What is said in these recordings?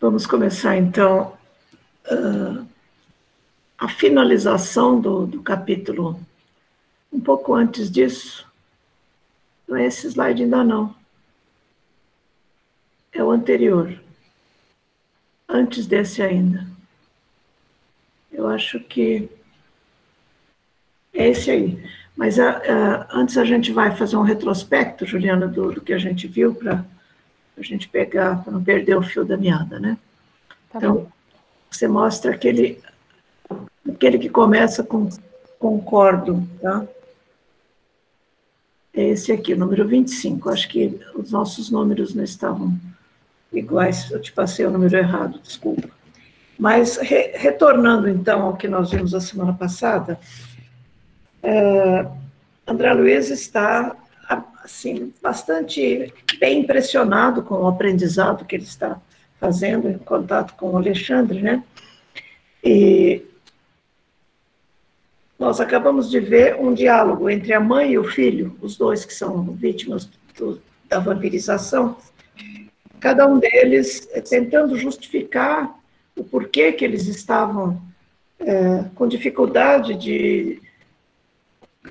Vamos começar então uh, a finalização do, do capítulo. Um pouco antes disso, não é esse slide ainda não. É o anterior. Antes desse ainda. Eu acho que é esse aí. Mas uh, uh, antes a gente vai fazer um retrospecto, Juliana, do, do que a gente viu, para a gente pegar, para não perder o fio da meada, né? Tá então, bom. você mostra aquele, aquele que começa com concordo, tá? É esse aqui, o número 25. Acho que os nossos números não estavam iguais, eu te passei o número errado, desculpa. Mas, re, retornando então ao que nós vimos a semana passada, é, André Luiz está, assim, bastante bem impressionado com o aprendizado que ele está fazendo em contato com o Alexandre, né? E nós acabamos de ver um diálogo entre a mãe e o filho, os dois que são vítimas do, da vampirização, cada um deles tentando justificar o porquê que eles estavam é, com dificuldade de,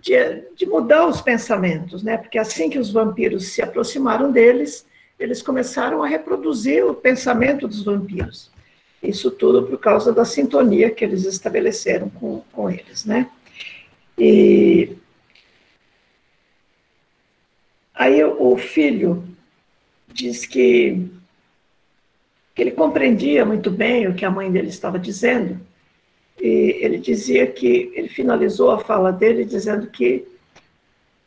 de, de, mudar os pensamentos, né? Porque assim que os vampiros se aproximaram deles, eles começaram a reproduzir o pensamento dos vampiros. Isso tudo por causa da sintonia que eles estabeleceram com, com eles, né? E aí o filho diz que, que ele compreendia muito bem o que a mãe dele estava dizendo, e ele dizia que, ele finalizou a fala dele dizendo que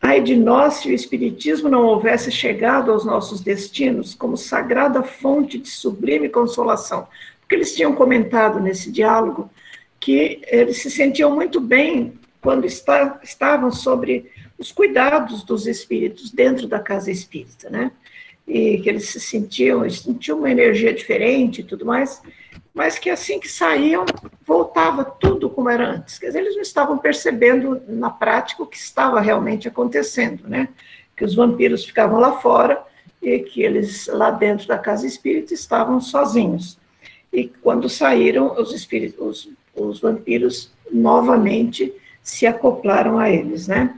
Ai de nós se o Espiritismo não houvesse chegado aos nossos destinos como sagrada fonte de sublime consolação. Porque eles tinham comentado nesse diálogo que eles se sentiam muito bem quando está, estavam sobre os cuidados dos espíritos dentro da casa espírita, né? E que eles se sentiam, sentiam uma energia diferente e tudo mais mas que assim que saíam, voltava tudo como era antes. Quer dizer, eles não estavam percebendo na prática o que estava realmente acontecendo, né? Que os vampiros ficavam lá fora e que eles lá dentro da casa espírita estavam sozinhos. E quando saíram, os espíritos, os, os vampiros novamente se acoplaram a eles, né?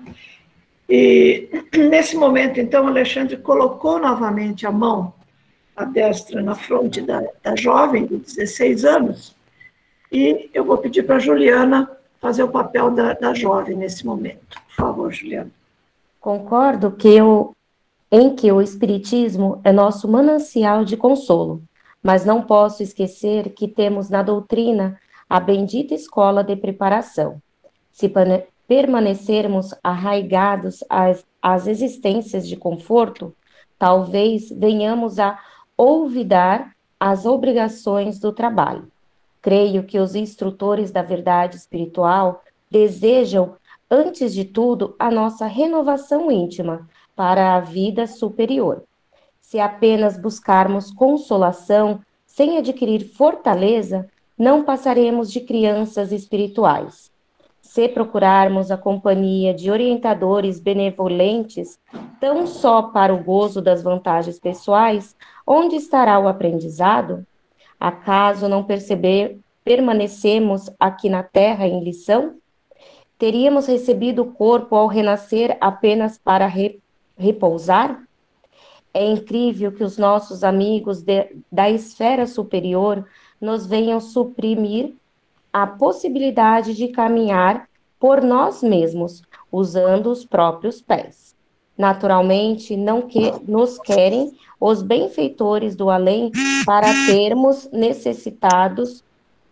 E nesse momento, então, Alexandre colocou novamente a mão a destra na fronte da, da jovem de 16 anos, e eu vou pedir para a Juliana fazer o papel da, da jovem nesse momento. Por favor, Juliana. Concordo que o, em que o Espiritismo é nosso manancial de consolo, mas não posso esquecer que temos na doutrina a bendita escola de preparação. Se permanecermos arraigados às, às existências de conforto, talvez venhamos a olvidar as obrigações do trabalho. Creio que os instrutores da verdade espiritual desejam, antes de tudo, a nossa renovação íntima para a vida superior. Se apenas buscarmos consolação sem adquirir fortaleza, não passaremos de crianças espirituais. Se procurarmos a companhia de orientadores benevolentes, tão só para o gozo das vantagens pessoais, Onde estará o aprendizado? Acaso não perceber permanecemos aqui na terra em lição? Teríamos recebido o corpo ao renascer apenas para re, repousar? É incrível que os nossos amigos de, da esfera superior nos venham suprimir a possibilidade de caminhar por nós mesmos, usando os próprios pés. Naturalmente, não que nos querem os benfeitores do além para termos necessitados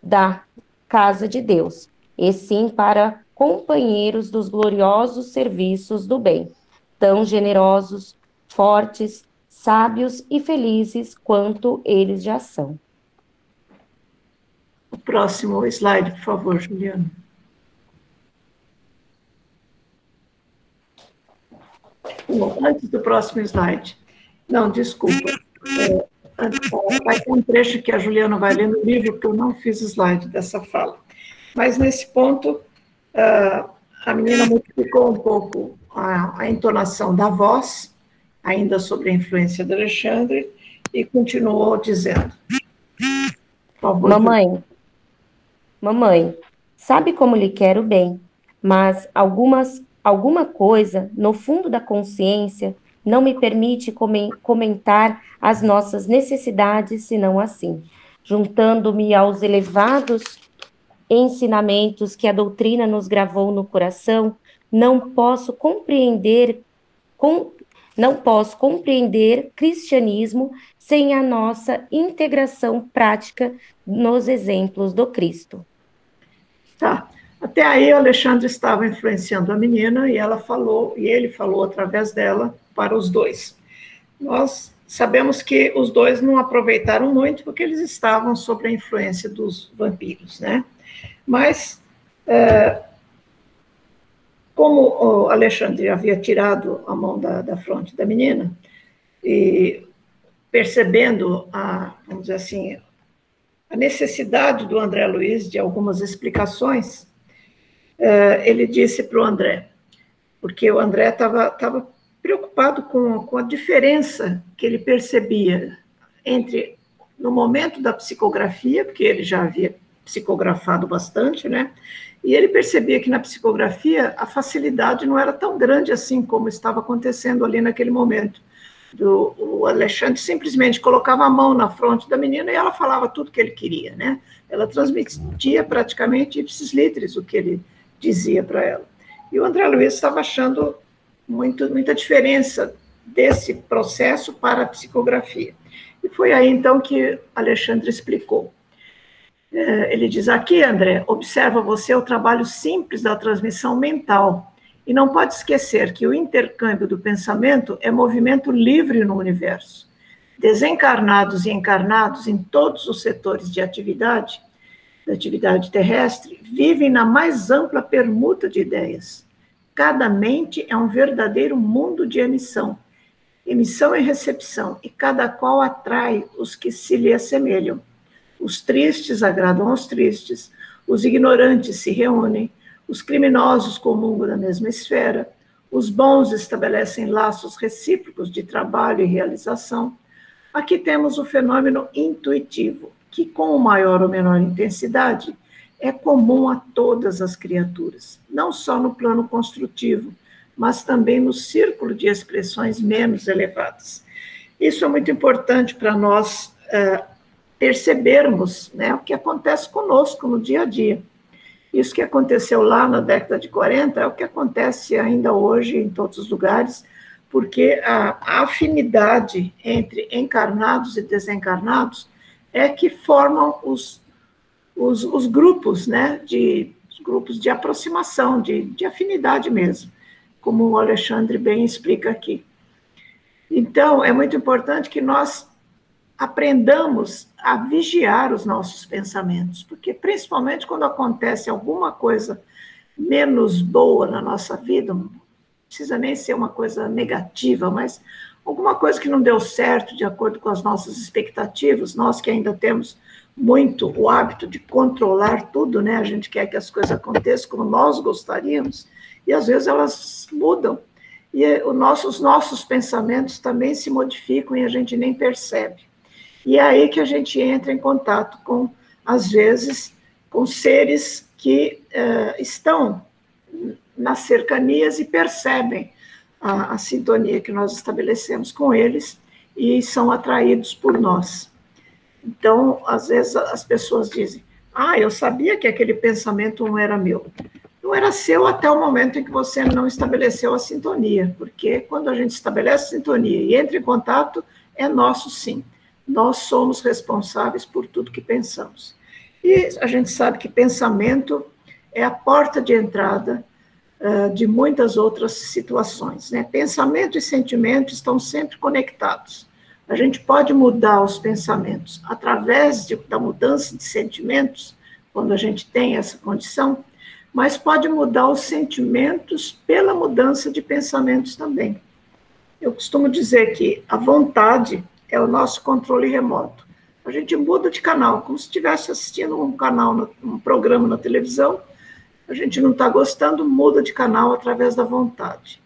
da casa de Deus, e sim para companheiros dos gloriosos serviços do bem, tão generosos, fortes, sábios e felizes quanto eles já são. O próximo slide, por favor, Juliana. Antes do próximo slide. Não, desculpa. É, vai ter um trecho que a Juliana vai ler no livro, porque eu não fiz slide dessa fala. Mas nesse ponto, a menina modificou um pouco a, entonação da voz, ainda sobre a influência de Alexandre, e continuou dizendo: Mamãe, mamãe, sabe como lhe quero bem, mas algumas, alguma coisa no fundo da consciência não me permite comentar as nossas necessidades, senão assim, juntando-me aos elevados ensinamentos que a doutrina nos gravou no coração, não posso compreender com, não posso compreender cristianismo sem a nossa integração prática nos exemplos do Cristo. Tá. Até aí o Alexandre estava influenciando a menina e ela falou, e ele falou através dela para os dois. Nós sabemos que os dois não aproveitaram muito porque eles estavam sob a influência dos vampiros, né? Mas, é, como o Alexandre havia tirado a mão da, da fronte da menina, e percebendo a, vamos dizer assim, a necessidade do André Luiz de algumas explicações, ele disse para o André, porque o André estava preocupado com, com a diferença que ele percebia entre no momento da psicografia, porque ele já havia psicografado bastante, né? E ele percebia que na psicografia a facilidade não era tão grande assim como estava acontecendo ali naquele momento. Do, o Alexandre simplesmente colocava a mão na fronte da menina e ela falava tudo que ele queria, né? Ela transmitia praticamente ipsis litteris o que ele dizia para ela. E o André Luiz estava achando muito, muita diferença desse processo para a psicografia. E foi aí então que Alexandre explicou. É, ele diz aqui, André, observa você o trabalho simples da transmissão mental e não pode esquecer que o intercâmbio do pensamento é movimento livre no universo. Desencarnados e encarnados em todos os setores de atividade, da atividade terrestre, vivem na mais ampla permuta de ideias. Cada mente é um verdadeiro mundo de emissão, emissão e recepção, e cada qual atrai os que se lhe assemelham. Os tristes agradam aos tristes, os ignorantes se reúnem, os criminosos comungam da mesma esfera, os bons estabelecem laços recíprocos de trabalho e realização. Aqui temos o fenômeno intuitivo, que com maior ou menor intensidade é comum a todas as criaturas, não só no plano construtivo, mas também no círculo de expressões menos elevadas. Isso é muito importante para nós uh, percebermos né, o que acontece conosco no dia a dia. Isso que aconteceu lá na década de 40 é o que acontece ainda hoje em todos os lugares, porque a, a afinidade entre encarnados e desencarnados é que formam os, os, os grupos, né, de grupos de aproximação, de, de afinidade mesmo, como o Alexandre bem explica aqui. Então, é muito importante que nós aprendamos a vigiar os nossos pensamentos, porque principalmente quando acontece alguma coisa menos boa na nossa vida, não precisa nem ser uma coisa negativa, mas alguma coisa que não deu certo de acordo com as nossas expectativas, nós que ainda temos muito o hábito de controlar tudo, né? A gente quer que as coisas aconteçam como nós gostaríamos, e às vezes elas mudam. E os nossos, nossos pensamentos também se modificam e a gente nem percebe. E é aí que a gente entra em contato com, às vezes, com seres que uh, estão nas cercanias e percebem a, a sintonia que nós estabelecemos com eles e são atraídos por nós. Então, às vezes as pessoas dizem: Ah, eu sabia que aquele pensamento não era meu. Não era seu até o momento em que você não estabeleceu a sintonia, porque quando a gente estabelece a sintonia e entra em contato, é nosso sim nós somos responsáveis por tudo que pensamos. E a gente sabe que pensamento é a porta de entrada uh, de muitas outras situações. Né? Pensamento e sentimento estão sempre conectados. A gente pode mudar os pensamentos através de, da mudança de sentimentos, quando a gente tem essa condição, mas pode mudar os sentimentos pela mudança de pensamentos também. Eu costumo dizer que a vontade é o nosso controle remoto. A gente muda de canal, como se estivesse assistindo um canal, um programa na televisão, a gente não está gostando, muda de canal através da vontade.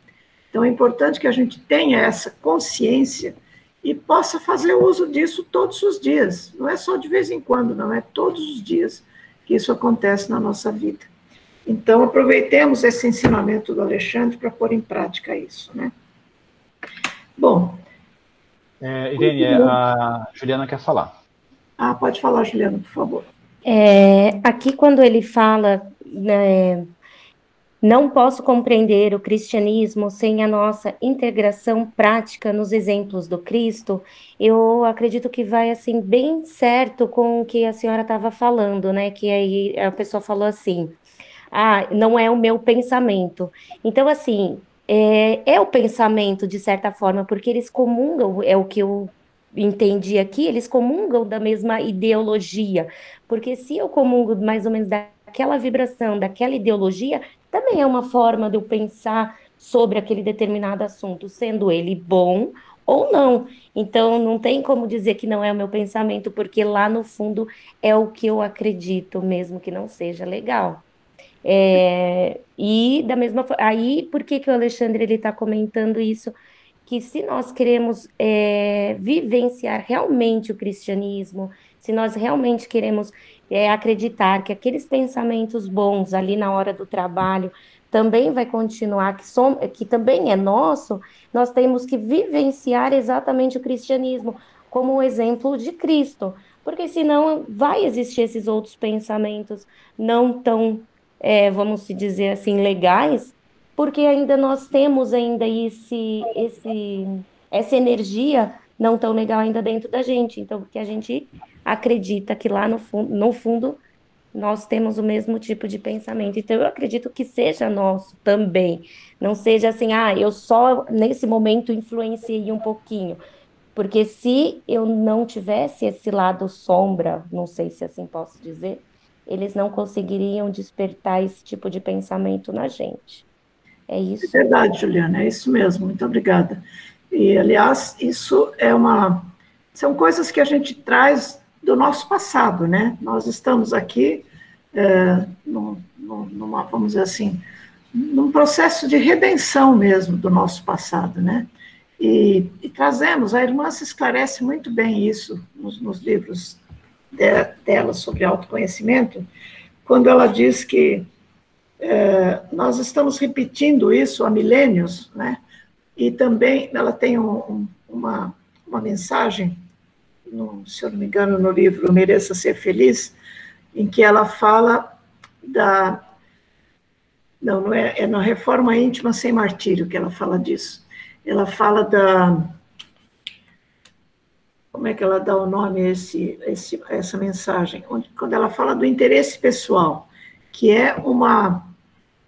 Então é importante que a gente tenha essa consciência e possa fazer uso disso todos os dias. Não é só de vez em quando, não é todos os dias que isso acontece na nossa vida. Então, aproveitemos esse ensinamento do Alexandre para pôr em prática isso, né? Bom. É, Irene, a Juliana quer falar. Ah, pode falar, Juliana, por favor. É, aqui, quando ele fala né, não posso compreender o cristianismo sem a nossa integração prática nos exemplos do Cristo. Eu acredito que vai assim bem certo com o que a senhora estava falando, né? Que aí a pessoa falou assim: "Ah, não é o meu pensamento". Então assim, é, é o pensamento de certa forma, porque eles comungam, é o que eu entendi aqui, eles comungam da mesma ideologia. Porque se eu comungo mais ou menos daquela vibração, daquela ideologia, também é uma forma de eu pensar sobre aquele determinado assunto, sendo ele bom ou não. Então, não tem como dizer que não é o meu pensamento, porque lá no fundo é o que eu acredito, mesmo que não seja legal. É, e da mesma forma, aí por que, que o Alexandre ele está comentando isso? Que se nós queremos é, vivenciar realmente o cristianismo, se nós realmente queremos é, acreditar que aqueles pensamentos bons ali na hora do trabalho também vai continuar, que, som, que também é nosso, nós temos que vivenciar exatamente o cristianismo como um exemplo de Cristo, porque senão vai existir esses outros pensamentos não tão, é, vamos dizer assim, legais, porque ainda nós temos ainda esse, esse, essa energia não tão legal ainda dentro da gente, então que a gente acredita que lá no fundo, no fundo nós temos o mesmo tipo de pensamento. Então, eu acredito que seja nosso também. Não seja assim, ah, eu só nesse momento influenciei um pouquinho. Porque se eu não tivesse esse lado sombra, não sei se assim posso dizer, eles não conseguiriam despertar esse tipo de pensamento na gente. É isso. É verdade, Juliana, é isso mesmo. Muito obrigada. E, aliás, isso é uma. São coisas que a gente traz do nosso passado, né? Nós estamos aqui é, numa, vamos dizer assim, num processo de redenção mesmo do nosso passado, né? E, e trazemos, a irmã se esclarece muito bem isso nos, nos livros de, dela sobre autoconhecimento, quando ela diz que é, nós estamos repetindo isso há milênios, né? E também ela tem um, um, uma, uma mensagem no, se eu não me engano, no livro Mereça Ser Feliz, em que ela fala da. Não, não é, é na Reforma Íntima Sem Martírio que ela fala disso. Ela fala da. Como é que ela dá o nome a esse, esse, essa mensagem? Quando ela fala do interesse pessoal, que é uma,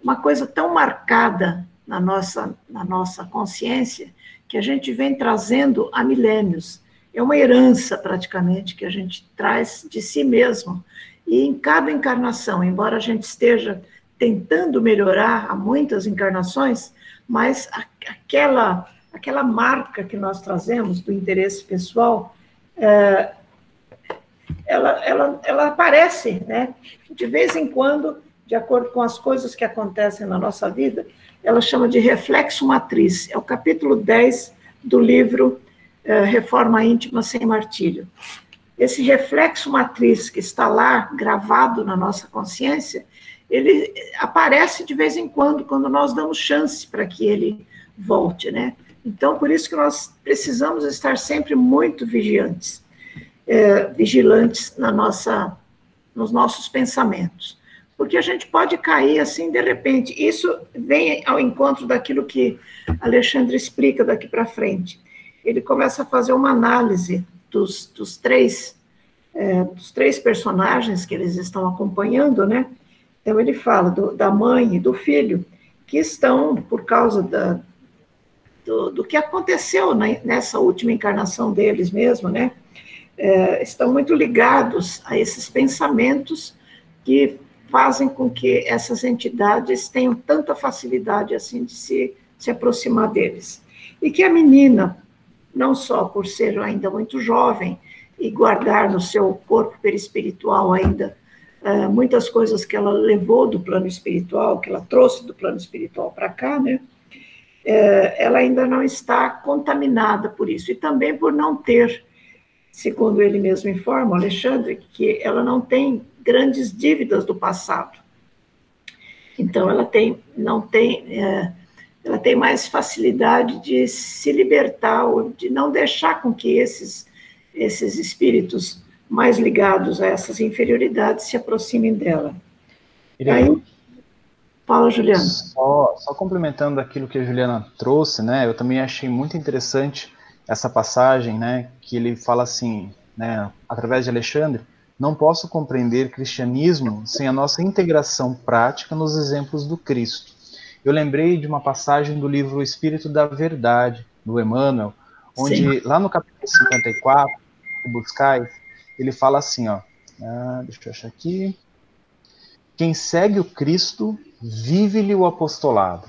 uma coisa tão marcada na nossa, na nossa consciência que a gente vem trazendo há milênios é uma herança praticamente que a gente traz de si mesmo. E em cada encarnação, embora a gente esteja tentando melhorar há muitas encarnações, mas aquela aquela marca que nós trazemos do interesse pessoal, é, ela, ela, ela aparece, né? De vez em quando, de acordo com as coisas que acontecem na nossa vida, ela chama de reflexo matriz. É o capítulo 10 do livro é, reforma íntima sem martírio. Esse reflexo matriz que está lá gravado na nossa consciência, ele aparece de vez em quando, quando nós damos chance para que ele volte, né? Então, por isso que nós precisamos estar sempre muito vigilantes, é, vigilantes na nossa, nos nossos pensamentos, porque a gente pode cair assim de repente. Isso vem ao encontro daquilo que Alexandre explica daqui para frente ele começa a fazer uma análise dos, dos três é, dos três personagens que eles estão acompanhando, né? Então ele fala do, da mãe e do filho que estão por causa da, do, do que aconteceu nessa última encarnação deles mesmo, né? É, estão muito ligados a esses pensamentos que fazem com que essas entidades tenham tanta facilidade assim de se, se aproximar deles. E que a menina, não só por ser ainda muito jovem e guardar no seu corpo perispiritual ainda uh, muitas coisas que ela levou do plano espiritual, que ela trouxe do plano espiritual para cá, né? é, ela ainda não está contaminada por isso, e também por não ter, segundo ele mesmo informa, Alexandre, que ela não tem grandes dívidas do passado. Então, ela tem, não tem, é, ela tem mais facilidade de se libertar, ou de não deixar com que esses, esses espíritos mais ligados a essas inferioridades se aproximem dela. Aí, Fala, Juliana. Só, só complementando aquilo que a Juliana trouxe, né? Eu também achei muito interessante essa passagem, né? Que ele fala assim, né? Através de Alexandre, não posso compreender cristianismo sem a nossa integração prática nos exemplos do Cristo. Eu lembrei de uma passagem do livro Espírito da Verdade, do Emmanuel, onde Sim. lá no capítulo 54, Buscais, ele fala assim, ó, ah, deixa eu achar aqui, quem segue o Cristo vive-lhe o apostolado.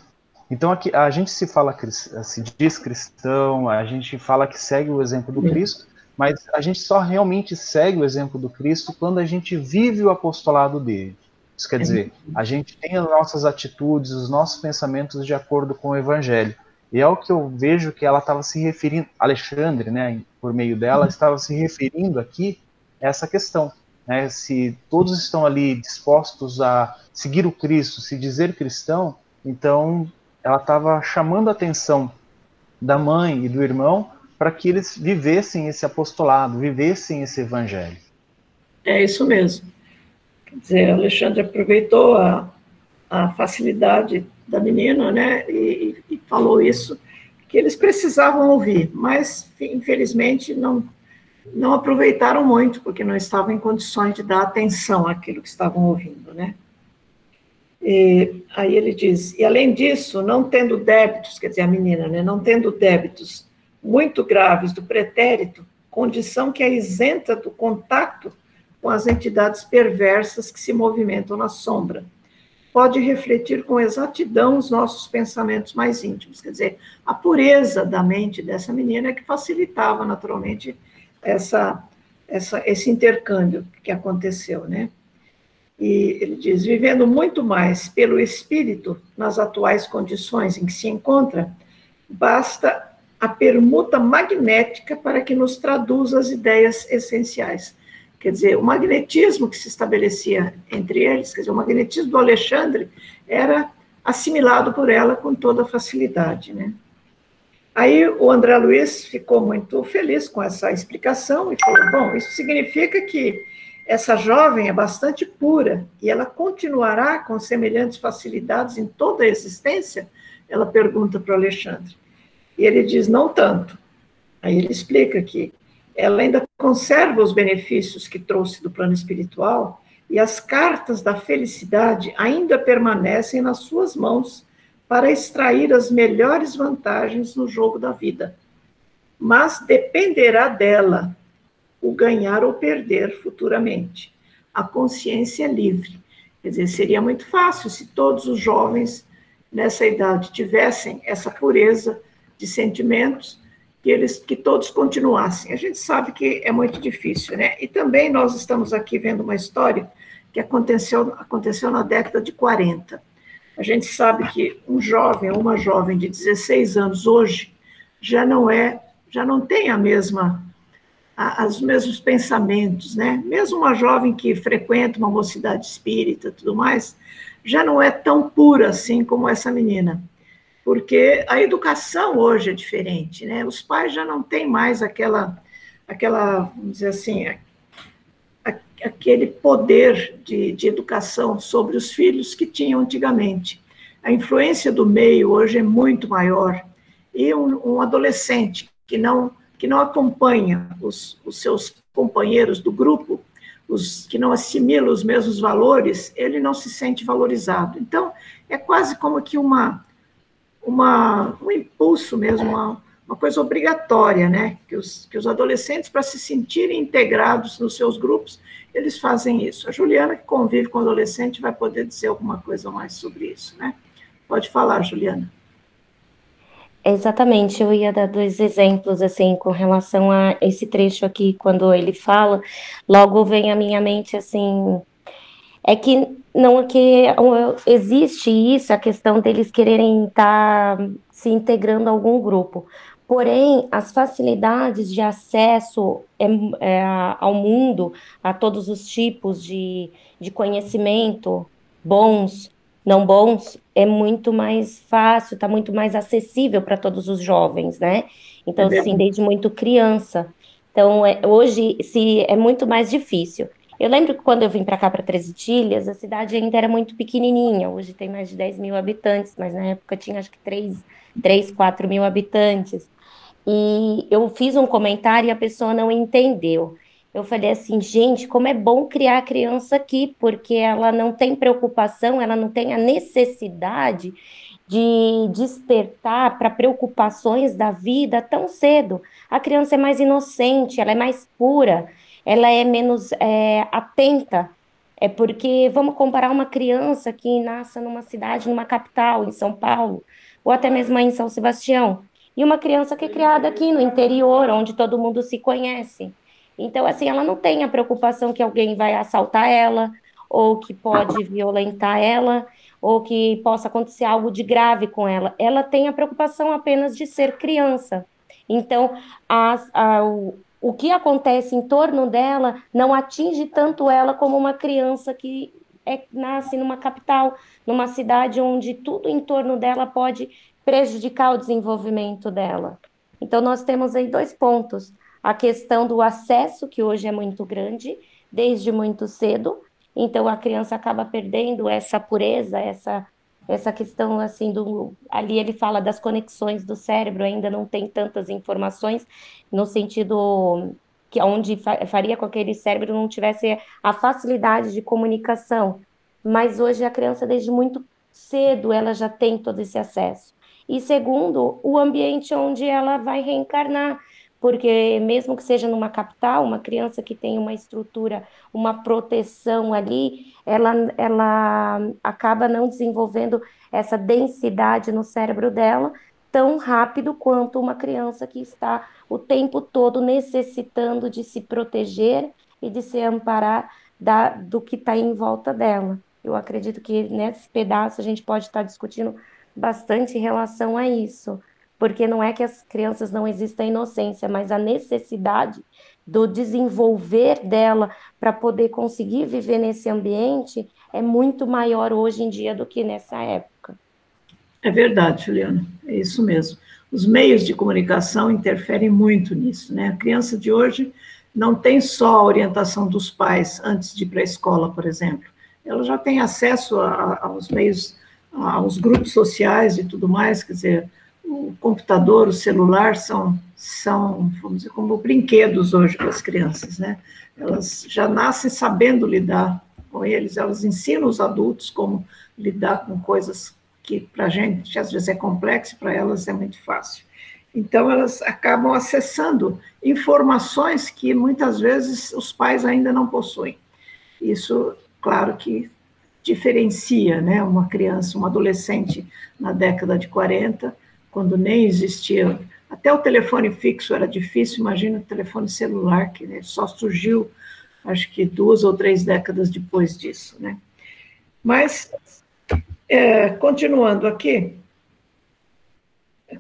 Então aqui a gente se fala se diz cristão, a gente fala que segue o exemplo do Cristo, mas a gente só realmente segue o exemplo do Cristo quando a gente vive o apostolado dele. Isso quer dizer, a gente tem as nossas atitudes, os nossos pensamentos de acordo com o Evangelho. E é o que eu vejo que ela estava se referindo, Alexandre, né, por meio dela, estava se referindo aqui a essa questão. Né, se todos estão ali dispostos a seguir o Cristo, se dizer cristão, então ela estava chamando a atenção da mãe e do irmão para que eles vivessem esse apostolado, vivessem esse evangelho. É isso mesmo. Quer dizer, Alexandre aproveitou a, a facilidade da menina, né, e, e falou isso, que eles precisavam ouvir, mas infelizmente não não aproveitaram muito, porque não estavam em condições de dar atenção àquilo que estavam ouvindo, né? E, aí ele diz, e além disso, não tendo débitos, quer dizer, a menina, né, não tendo débitos muito graves do pretérito, condição que é isenta do contato com as entidades perversas que se movimentam na sombra. Pode refletir com exatidão os nossos pensamentos mais íntimos, quer dizer, a pureza da mente dessa menina é que facilitava naturalmente essa, essa, esse intercâmbio que aconteceu, né? E ele diz: vivendo muito mais pelo espírito nas atuais condições em que se encontra, basta a permuta magnética para que nos traduza as ideias essenciais. Quer dizer, o magnetismo que se estabelecia entre eles, quer dizer, o magnetismo do Alexandre era assimilado por ela com toda facilidade, né? Aí o André Luiz ficou muito feliz com essa explicação e falou: bom, isso significa que essa jovem é bastante pura e ela continuará com semelhantes facilidades em toda a existência? Ela pergunta para o Alexandre. E ele diz: não tanto. Aí ele explica que ela ainda conserva os benefícios que trouxe do plano espiritual e as cartas da felicidade ainda permanecem nas suas mãos para extrair as melhores vantagens no jogo da vida. Mas dependerá dela o ganhar ou perder futuramente. A consciência é livre. Quer dizer, seria muito fácil se todos os jovens nessa idade tivessem essa pureza de sentimentos que eles que todos continuassem. A gente sabe que é muito difícil, né? E também nós estamos aqui vendo uma história que aconteceu aconteceu na década de 40. A gente sabe que um jovem ou uma jovem de 16 anos hoje já não é, já não tem a mesma os mesmos pensamentos, né? Mesmo uma jovem que frequenta uma mocidade espírita, tudo mais, já não é tão pura assim como essa menina. Porque a educação hoje é diferente, né? Os pais já não têm mais aquela aquela, vamos dizer assim, aquele poder de, de educação sobre os filhos que tinham antigamente. A influência do meio hoje é muito maior. E um, um adolescente que não, que não acompanha os, os seus companheiros do grupo, os que não assimilam os mesmos valores, ele não se sente valorizado. Então, é quase como que uma, uma, um impulso mesmo, uma, uma coisa obrigatória, né? Que os, que os adolescentes, para se sentirem integrados nos seus grupos, eles fazem isso. A Juliana, que convive com adolescente, vai poder dizer alguma coisa mais sobre isso, né? Pode falar, Juliana. Exatamente, eu ia dar dois exemplos, assim, com relação a esse trecho aqui, quando ele fala, logo vem à minha mente, assim, é que não é que existe isso, a questão deles quererem estar tá se integrando a algum grupo. Porém, as facilidades de acesso é, é, ao mundo, a todos os tipos de, de conhecimento, bons, não bons, é muito mais fácil, está muito mais acessível para todos os jovens, né? Então, é assim, desde muito criança. Então, é, hoje se, é muito mais difícil. Eu lembro que quando eu vim para cá, para Treze Itilhas, a cidade ainda era muito pequenininha. Hoje tem mais de 10 mil habitantes, mas na época tinha acho que 3, 3 4 mil habitantes. E eu fiz um comentário e a pessoa não entendeu. Eu falei assim, gente, como é bom criar a criança aqui, porque ela não tem preocupação, ela não tem a necessidade de despertar para preocupações da vida tão cedo. A criança é mais inocente, ela é mais pura, ela é menos é, atenta. É porque vamos comparar uma criança que nasce numa cidade, numa capital, em São Paulo, ou até mesmo em São Sebastião, e uma criança que é criada aqui no interior, onde todo mundo se conhece. Então, assim, ela não tem a preocupação que alguém vai assaltar ela, ou que pode violentar ela, ou que possa acontecer algo de grave com ela. Ela tem a preocupação apenas de ser criança. Então, as, a, o, que acontece em torno dela não atinge tanto ela como uma criança que é, nasce numa capital, numa cidade onde tudo em torno dela pode prejudicar o desenvolvimento dela. Então, nós temos aí dois pontos a questão do acesso, que hoje é muito grande, desde muito cedo. Então a criança acaba perdendo essa pureza, essa essa questão assim do ali ele fala das conexões do cérebro, ainda não tem tantas informações no sentido que onde faria com que aquele cérebro não tivesse a facilidade de comunicação. Mas hoje a criança desde muito cedo ela já tem todo esse acesso. E segundo, o ambiente onde ela vai reencarnar porque mesmo que seja numa capital, uma criança que tem uma estrutura, uma proteção ali, ela, ela acaba não desenvolvendo essa densidade no cérebro dela tão rápido quanto uma criança que está o tempo todo necessitando de se proteger e de se amparar da, do que está em volta dela. Eu acredito que nesse pedaço a gente pode estar discutindo bastante em relação a isso porque não é que as crianças não existam inocência, mas a necessidade do desenvolver dela para poder conseguir viver nesse ambiente é muito maior hoje em dia do que nessa época. É verdade, Juliana, é isso mesmo. Os meios de comunicação interferem muito nisso, né? A criança de hoje não tem só a orientação dos pais antes de ir para a escola, por exemplo. Ela já tem acesso a, aos meios, aos grupos sociais e tudo mais, quer dizer, o computador, o celular são, são, vamos dizer, como brinquedos hoje para as crianças, né? Elas já nascem sabendo lidar com eles, elas ensinam os adultos como lidar com coisas que para a gente às vezes é complexo, para elas é muito fácil. Então, elas acabam acessando informações que muitas vezes os pais ainda não possuem. Isso, claro que diferencia né, uma criança, um adolescente na década de 40 quando nem existia. Até o telefone fixo era difícil, imagina o telefone celular, que né, só surgiu, acho que duas ou três décadas depois disso, né? Mas, é, continuando aqui,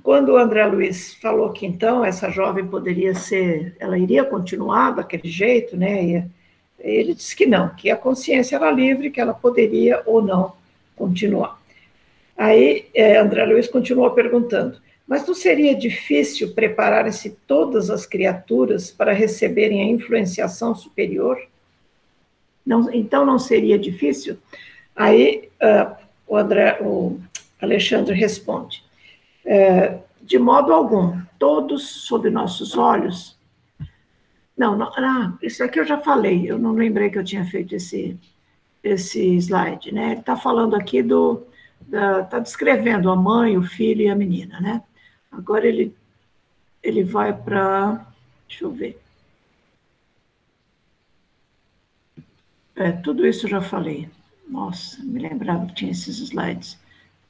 quando o André Luiz falou que então essa jovem poderia ser, ela iria continuar daquele jeito, né? Ele disse que não, que a consciência era livre, que ela poderia ou não continuar. Aí é, André Luiz continuou perguntando: mas não seria difícil preparar-se todas as criaturas para receberem a influenciação superior? Não, então não seria difícil? Aí uh, o, André, o Alexandre responde: é, de modo algum, todos sob nossos olhos. Não, não ah, isso aqui eu já falei, eu não lembrei que eu tinha feito esse, esse slide, né? Ele está falando aqui do, está descrevendo a mãe, o filho e a menina, né? Agora ele, ele vai para. Deixa eu ver. É, tudo isso eu já falei. Nossa, me lembrava que tinha esses slides.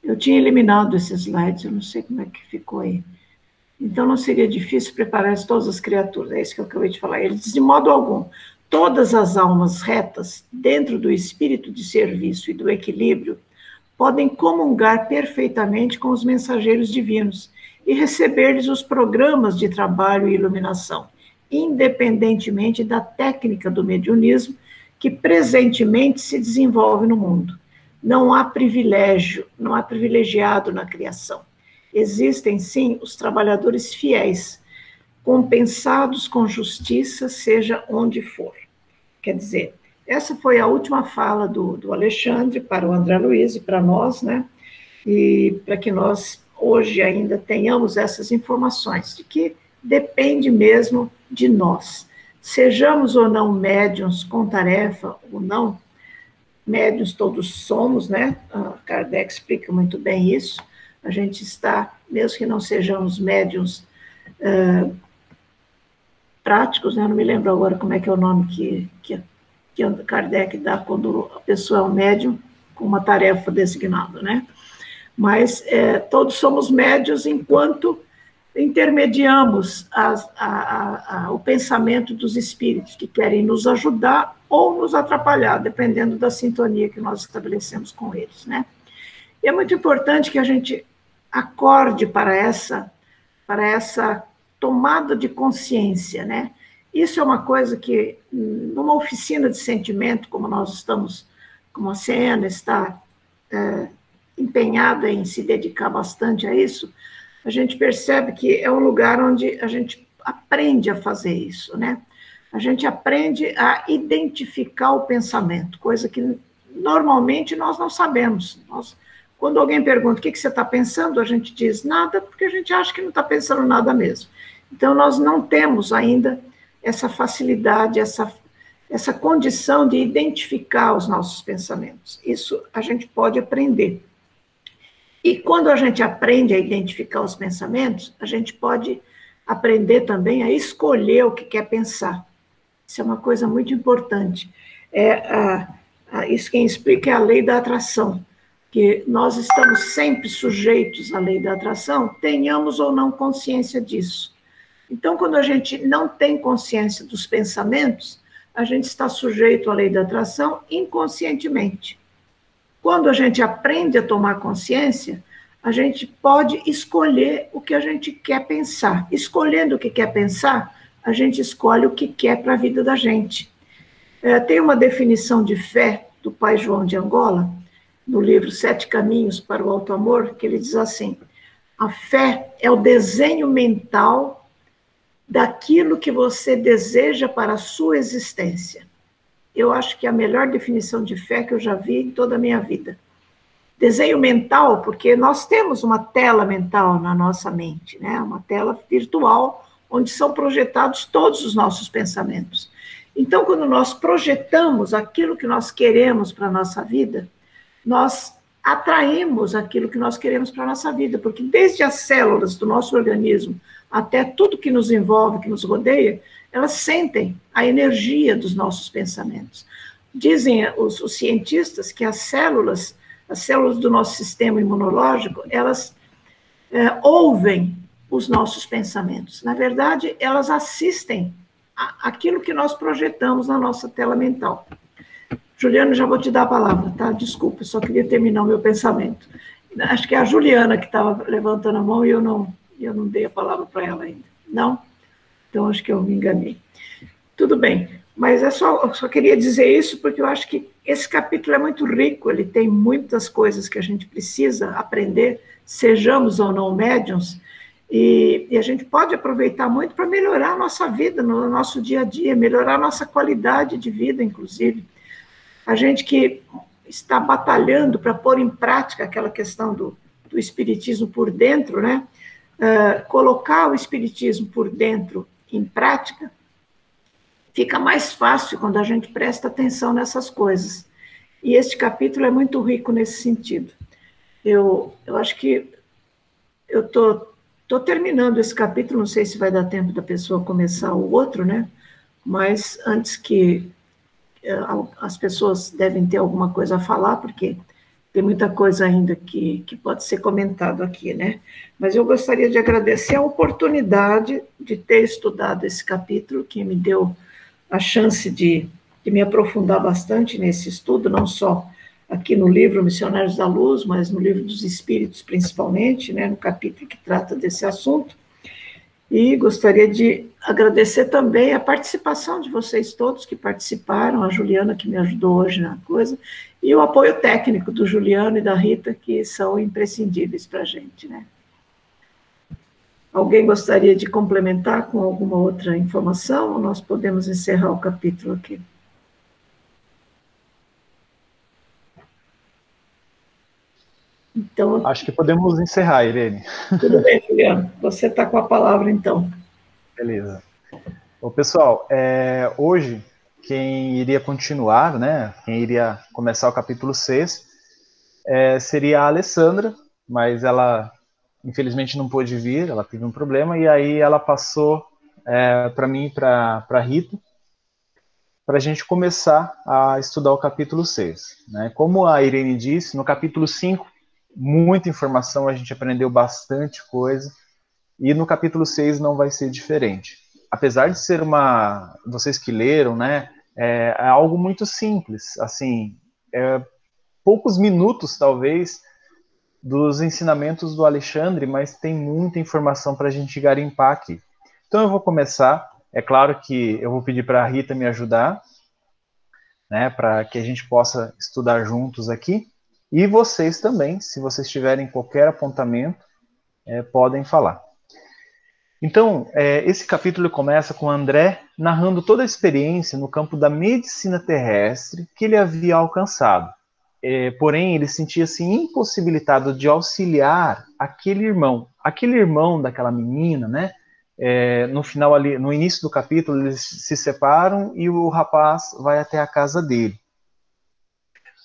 Eu tinha eliminado esses slides, eu não sei como é que ficou aí. Então não seria difícil preparar todas as criaturas, é isso que eu acabei de falar. Ele diz: de modo algum, todas as almas retas, dentro do espírito de serviço e do equilíbrio, podem comungar perfeitamente com os mensageiros divinos e receber-lhes os programas de trabalho e iluminação, independentemente da técnica do mediunismo que presentemente se desenvolve no mundo. Não há privilégio, não há privilegiado na criação. Existem, sim, os trabalhadores fiéis, compensados com justiça, seja onde for. Quer dizer, essa foi a última fala do, do Alexandre para o André Luiz e para nós, né? E para que nós hoje ainda tenhamos essas informações, de que depende mesmo de nós. Sejamos ou não médiums com tarefa ou não, médiums todos somos, né? A Kardec explica muito bem isso. A gente está, mesmo que não sejamos médiums uh, práticos, né? não me lembro agora como é que é o nome que, que, que Kardec dá quando a pessoa é um médium com uma tarefa designada, né? Mas é, todos somos médios enquanto intermediamos a, a, a, o pensamento dos espíritos que querem nos ajudar ou nos atrapalhar, dependendo da sintonia que nós estabelecemos com eles, né? E é muito importante que a gente acorde para essa para essa tomada de consciência, né? Isso é uma coisa que, numa oficina de sentimento, como nós estamos, como a Siena está é, empenhada em se dedicar bastante a isso, a gente percebe que é um lugar onde a gente aprende a fazer isso, né? A gente aprende a identificar o pensamento, coisa que normalmente nós não sabemos. Nós, quando alguém pergunta o que, que você está pensando, a gente diz nada, porque a gente acha que não está pensando nada mesmo. Então, nós não temos ainda essa facilidade, essa, essa condição de identificar os nossos pensamentos. Isso a gente pode aprender. E quando a gente aprende a identificar os pensamentos, a gente pode aprender também a escolher o que quer pensar. Isso é uma coisa muito importante. É, a, a, isso quem explica é a lei da atração, que nós estamos sempre sujeitos à lei da atração, tenhamos ou não consciência disso. Então, quando a gente não tem consciência dos pensamentos, a gente está sujeito à lei da atração inconscientemente. Quando a gente aprende a tomar consciência, a gente pode escolher o que a gente quer pensar. Escolhendo o que quer pensar, a gente escolhe o que quer para a vida da gente. É, tem uma definição de fé do pai João de Angola, no livro Sete Caminhos para o Alto Amor, que ele diz assim: a fé é o desenho mental daquilo que você deseja para a sua existência. Eu acho que é a melhor definição de fé que eu já vi em toda a minha vida. Desenho mental, porque nós temos uma tela mental na nossa mente, né? Uma tela virtual onde são projetados todos os nossos pensamentos. Então, quando nós projetamos aquilo que nós queremos para a nossa vida, nós atraímos aquilo que nós queremos para a nossa vida, porque desde as células do nosso organismo até tudo que nos envolve, que nos rodeia, elas sentem a energia dos nossos pensamentos. Dizem os, os cientistas que as células, as células do nosso sistema imunológico, elas é, ouvem os nossos pensamentos. Na verdade, elas assistem aquilo que nós projetamos na nossa tela mental. Juliana, já vou te dar a palavra, tá? Desculpa, só queria terminar o meu pensamento. Acho que é a Juliana que estava levantando a mão e eu não, eu não dei a palavra para ela ainda. Não? Então acho que eu me enganei. Tudo bem, mas é só, eu só queria dizer isso porque eu acho que esse capítulo é muito rico, ele tem muitas coisas que a gente precisa aprender, sejamos ou não médiums, e, e a gente pode aproveitar muito para melhorar a nossa vida, no nosso dia a dia, melhorar a nossa qualidade de vida, inclusive. A gente que está batalhando para pôr em prática aquela questão do, do espiritismo por dentro, né? Uh, colocar o espiritismo por dentro em prática, fica mais fácil quando a gente presta atenção nessas coisas. E este capítulo é muito rico nesse sentido. Eu, eu acho que eu tô, tô terminando esse capítulo, não sei se vai dar tempo da pessoa começar o outro, né? Mas antes que eh, as pessoas devem ter alguma coisa a falar, porque tem muita coisa ainda que, que pode ser comentado aqui, né? Mas eu gostaria de agradecer a oportunidade de ter estudado esse capítulo, que me deu a chance de, de me aprofundar bastante nesse estudo, não só aqui no livro Missionários da Luz, mas no livro dos Espíritos, principalmente, né, no capítulo que trata desse assunto. E gostaria de agradecer também a participação de vocês todos que participaram, a Juliana que me ajudou hoje na coisa, e o apoio técnico do Juliano e da Rita, que são imprescindíveis para a gente. Né? Alguém gostaria de complementar com alguma outra informação ou nós podemos encerrar o capítulo aqui? Então, Acho que podemos encerrar, Irene. Tudo bem, Juliano. Você está com a palavra, então. Beleza. Bom, pessoal, é, hoje, quem iria continuar, né, quem iria começar o capítulo 6, é, seria a Alessandra, mas ela, infelizmente, não pôde vir, ela teve um problema, e aí ela passou é, para mim para Rita, para a gente começar a estudar o capítulo 6. Né? Como a Irene disse, no capítulo 5 muita informação, a gente aprendeu bastante coisa. E no capítulo 6 não vai ser diferente. Apesar de ser uma. Vocês que leram, né? É, é algo muito simples. Assim, é, poucos minutos, talvez, dos ensinamentos do Alexandre, mas tem muita informação para a gente garimpar aqui. Então eu vou começar. É claro que eu vou pedir para a Rita me ajudar, né, para que a gente possa estudar juntos aqui. E vocês também, se vocês tiverem qualquer apontamento, é, podem falar. Então, é, esse capítulo começa com André narrando toda a experiência no campo da medicina terrestre que ele havia alcançado. É, porém, ele sentia-se impossibilitado de auxiliar aquele irmão, aquele irmão daquela menina, né? É, no final ali, no início do capítulo, eles se separam e o rapaz vai até a casa dele.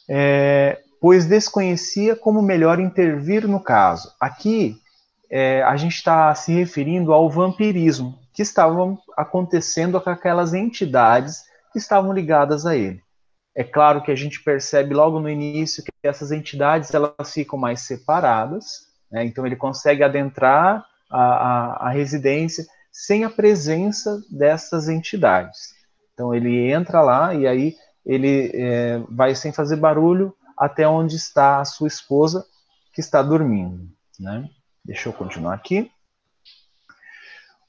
É, pois desconhecia como melhor intervir no caso. Aqui é, a gente está se referindo ao vampirismo que estavam acontecendo com aquelas entidades que estavam ligadas a ele. É claro que a gente percebe logo no início que essas entidades elas ficam mais separadas, né? então ele consegue adentrar a, a, a residência sem a presença dessas entidades. Então ele entra lá e aí ele é, vai sem fazer barulho até onde está a sua esposa, que está dormindo. Né? Deixa eu continuar aqui.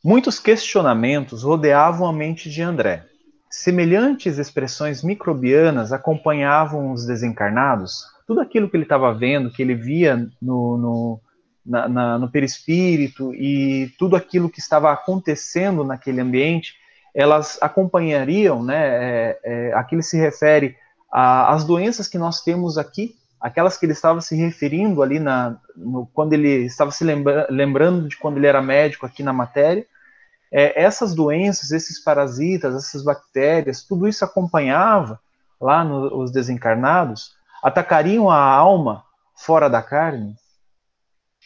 Muitos questionamentos rodeavam a mente de André. Semelhantes expressões microbianas acompanhavam os desencarnados. Tudo aquilo que ele estava vendo, que ele via no, no, na, na, no perispírito e tudo aquilo que estava acontecendo naquele ambiente, elas acompanhariam, né? É, é, se refere as doenças que nós temos aqui, aquelas que ele estava se referindo ali na, no, quando ele estava se lembra, lembrando de quando ele era médico aqui na matéria, é, essas doenças, esses parasitas, essas bactérias, tudo isso acompanhava lá nos no, desencarnados, atacariam a alma fora da carne.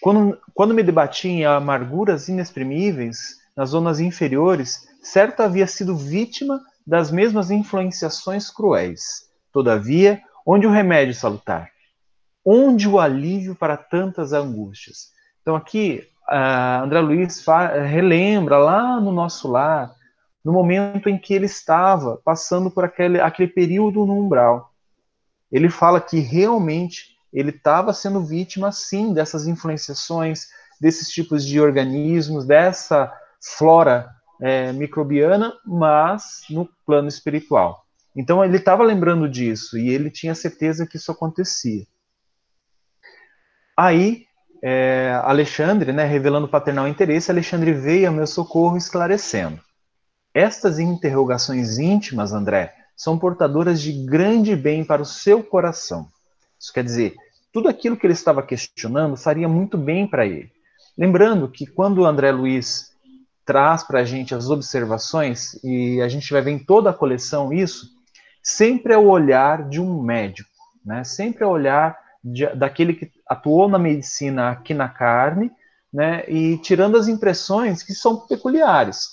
Quando, quando me debati em amarguras inexprimíveis nas zonas inferiores, certo havia sido vítima das mesmas influenciações cruéis. Todavia, onde o remédio salutar? Onde o alívio para tantas angústias? Então, aqui, André Luiz relembra lá no nosso lar, no momento em que ele estava passando por aquele, aquele período no umbral. Ele fala que realmente ele estava sendo vítima, sim, dessas influenciações, desses tipos de organismos, dessa flora é, microbiana, mas no plano espiritual. Então ele estava lembrando disso e ele tinha certeza que isso acontecia. Aí, é, Alexandre, né, revelando paternal interesse, Alexandre veio ao meu socorro esclarecendo. Estas interrogações íntimas, André, são portadoras de grande bem para o seu coração. Isso quer dizer, tudo aquilo que ele estava questionando faria muito bem para ele. Lembrando que quando o André Luiz traz para a gente as observações, e a gente vai ver em toda a coleção isso, sempre é o olhar de um médico, né? Sempre é o olhar de, daquele que atuou na medicina aqui na carne, né? E tirando as impressões que são peculiares,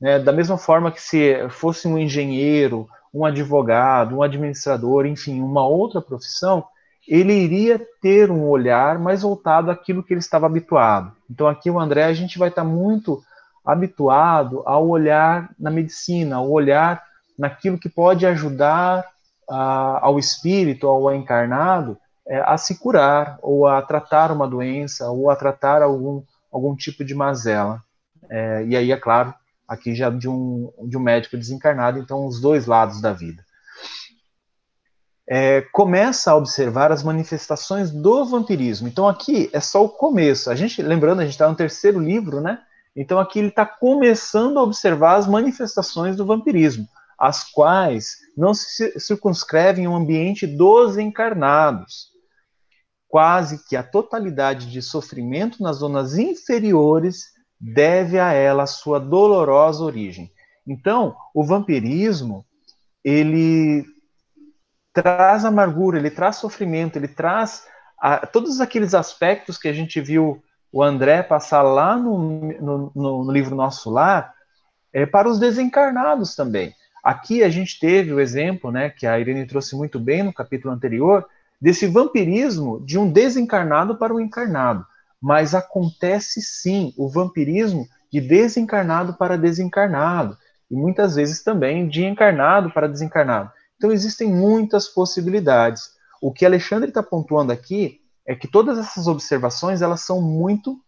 né? Da mesma forma que se fosse um engenheiro, um advogado, um administrador, enfim, uma outra profissão, ele iria ter um olhar mais voltado àquilo que ele estava habituado. Então aqui o André a gente vai estar muito habituado ao olhar na medicina, ao olhar naquilo que pode ajudar a, ao espírito, ao encarnado, é, a se curar, ou a tratar uma doença, ou a tratar algum, algum tipo de mazela. É, e aí, é claro, aqui já de um, de um médico desencarnado, então os dois lados da vida. É, começa a observar as manifestações do vampirismo. Então aqui é só o começo. A gente, lembrando, a gente está no terceiro livro, né? Então aqui ele está começando a observar as manifestações do vampirismo, as quais não se circunscrevem um ambiente dos encarnados. Quase que a totalidade de sofrimento nas zonas inferiores deve a ela sua dolorosa origem. Então, o vampirismo, ele traz amargura, ele traz sofrimento, ele traz a, todos aqueles aspectos que a gente viu o André passar lá no, no, no livro Nosso Lar, é, para os desencarnados também. Aqui a gente teve o exemplo, né, que a Irene trouxe muito bem no capítulo anterior, desse vampirismo de um desencarnado para o encarnado. Mas acontece sim o vampirismo de desencarnado para desencarnado, e muitas vezes também de encarnado para desencarnado. Então existem muitas possibilidades. O que Alexandre está pontuando aqui é que todas essas observações elas são muito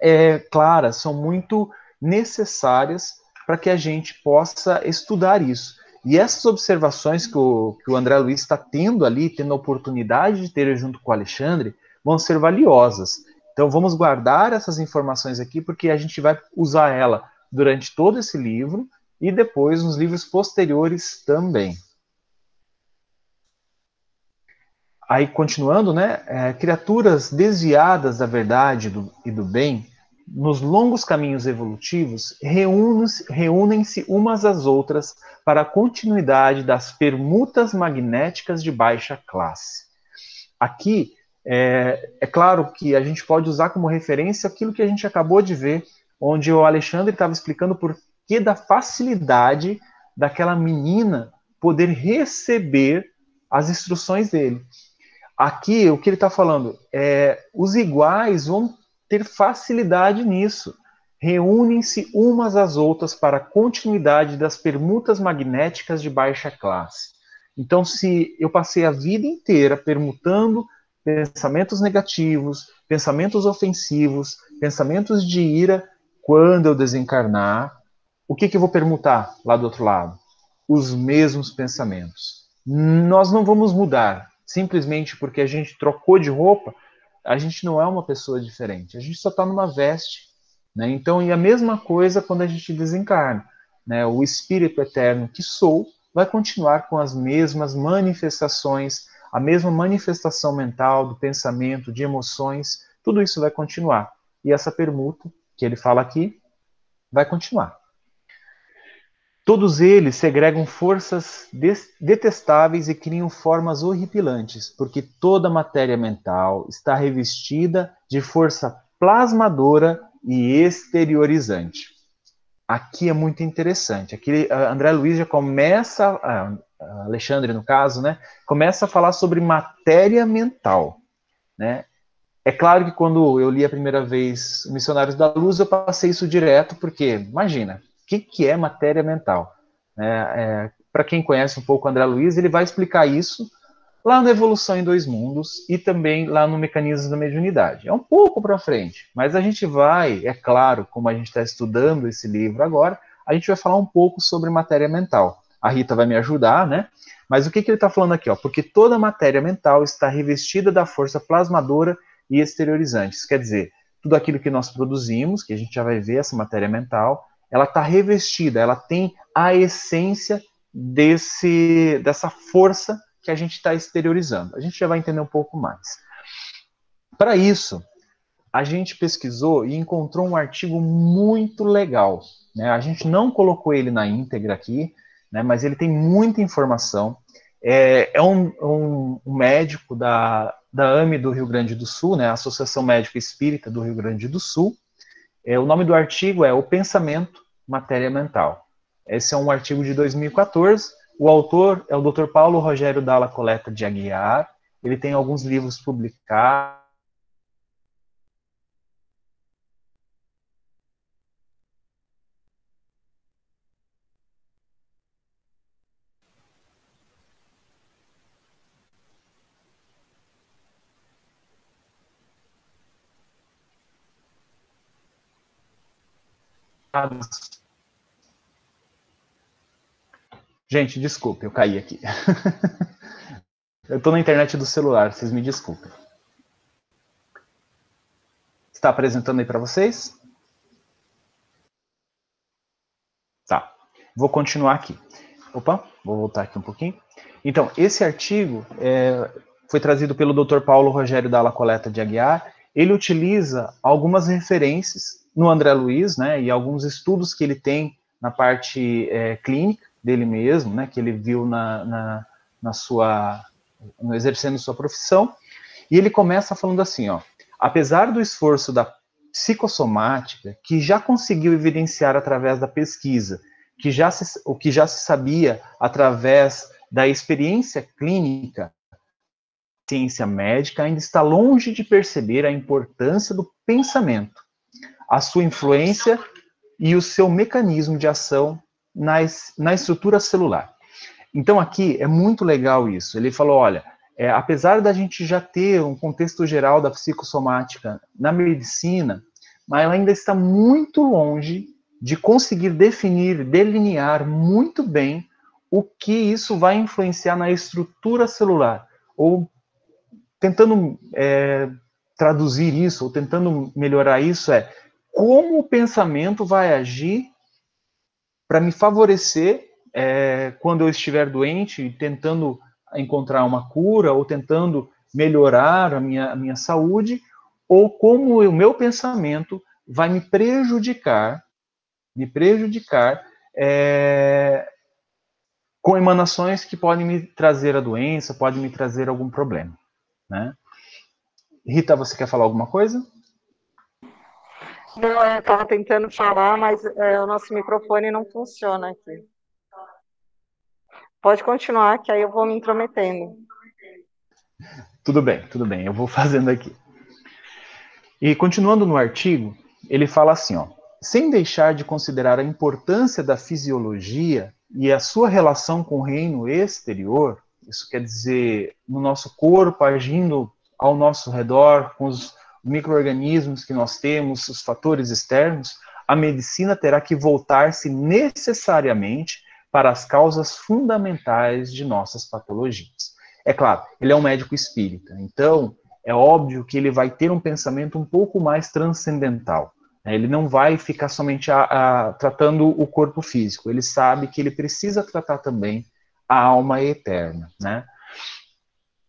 é, claras, são muito necessárias para que a gente possa estudar isso. E essas observações que o, que o André Luiz está tendo ali, tendo a oportunidade de ter junto com o Alexandre, vão ser valiosas. Então vamos guardar essas informações aqui, porque a gente vai usar ela durante todo esse livro e depois nos livros posteriores também. Aí, continuando, né? É, criaturas desviadas da verdade do, e do bem, nos longos caminhos evolutivos, reúnem-se umas às outras para a continuidade das permutas magnéticas de baixa classe. Aqui, é, é claro que a gente pode usar como referência aquilo que a gente acabou de ver, onde o Alexandre estava explicando por que da facilidade daquela menina poder receber as instruções dele. Aqui, o que ele está falando é os iguais vão ter facilidade nisso. Reúnem-se umas às outras para a continuidade das permutas magnéticas de baixa classe. Então, se eu passei a vida inteira permutando pensamentos negativos, pensamentos ofensivos, pensamentos de ira, quando eu desencarnar, o que, que eu vou permutar lá do outro lado? Os mesmos pensamentos. Nós não vamos mudar, simplesmente porque a gente trocou de roupa, a gente não é uma pessoa diferente. A gente só está numa veste. Né? Então, e a mesma coisa quando a gente desencarna. Né? O espírito eterno que sou vai continuar com as mesmas manifestações, a mesma manifestação mental, do pensamento, de emoções, tudo isso vai continuar. E essa permuta que ele fala aqui vai continuar. Todos eles segregam forças detestáveis e criam formas horripilantes, porque toda matéria mental está revestida de força plasmadora e exteriorizante. Aqui é muito interessante. Aqui André Luiz já começa, Alexandre no caso, né, começa a falar sobre matéria mental, né? É claro que quando eu li a primeira vez Missionários da Luz, eu passei isso direto, porque imagina, que, que é matéria mental. É, é, Para quem conhece um pouco o André Luiz, ele vai explicar isso lá na Evolução em Dois Mundos e também lá no Mecanismo da Mediunidade. É um pouco para frente, mas a gente vai, é claro, como a gente está estudando esse livro agora, a gente vai falar um pouco sobre matéria mental. A Rita vai me ajudar, né? Mas o que, que ele está falando aqui? Ó? Porque toda matéria mental está revestida da força plasmadora e exteriorizante. Isso quer dizer, tudo aquilo que nós produzimos, que a gente já vai ver essa matéria mental, ela está revestida, ela tem a essência desse, dessa força que a gente está exteriorizando. A gente já vai entender um pouco mais. Para isso, a gente pesquisou e encontrou um artigo muito legal. Né? A gente não colocou ele na íntegra aqui, né? mas ele tem muita informação. É, é um, um, um, médico da, da AME do Rio Grande do Sul, né? Associação Médica Espírita do Rio Grande do Sul, é, o nome do artigo é O Pensamento, Matéria Mental. Esse é um artigo de 2014. O autor é o Dr. Paulo Rogério Dalla Coleta de Aguiar. Ele tem alguns livros publicados. Gente, desculpe, eu caí aqui. eu estou na internet do celular, vocês me desculpem. Está apresentando aí para vocês? Tá. Vou continuar aqui. Opa, vou voltar aqui um pouquinho. Então, esse artigo é, foi trazido pelo Dr. Paulo Rogério Dalla Coleta de Aguiar. Ele utiliza algumas referências no André Luiz, né, e alguns estudos que ele tem na parte é, clínica dele mesmo, né, que ele viu na, na, na sua, no exercendo sua profissão. E ele começa falando assim, ó, apesar do esforço da psicossomática, que já conseguiu evidenciar através da pesquisa, que já se, o que já se sabia através da experiência clínica, ciência médica ainda está longe de perceber a importância do pensamento, a sua influência e o seu mecanismo de ação na, na estrutura celular. Então, aqui é muito legal isso. Ele falou: olha, é, apesar da gente já ter um contexto geral da psicossomática na medicina, mas ela ainda está muito longe de conseguir definir, delinear muito bem o que isso vai influenciar na estrutura celular, ou tentando é, traduzir isso, ou tentando melhorar isso, é como o pensamento vai agir para me favorecer é, quando eu estiver doente, tentando encontrar uma cura, ou tentando melhorar a minha, a minha saúde, ou como o meu pensamento vai me prejudicar, me prejudicar é, com emanações que podem me trazer a doença, podem me trazer algum problema, né? Rita, você quer falar alguma coisa? Não, eu estava tentando falar, mas é, o nosso microfone não funciona aqui. Pode continuar, que aí eu vou me intrometendo. Tudo bem, tudo bem, eu vou fazendo aqui. E continuando no artigo, ele fala assim, ó, sem deixar de considerar a importância da fisiologia e a sua relação com o reino exterior, isso quer dizer, no nosso corpo agindo ao nosso redor, com os micro-organismos que nós temos, os fatores externos, a medicina terá que voltar-se necessariamente para as causas fundamentais de nossas patologias. É claro, ele é um médico espírita, então é óbvio que ele vai ter um pensamento um pouco mais transcendental. Né? Ele não vai ficar somente a, a, tratando o corpo físico, ele sabe que ele precisa tratar também a alma eterna. Né?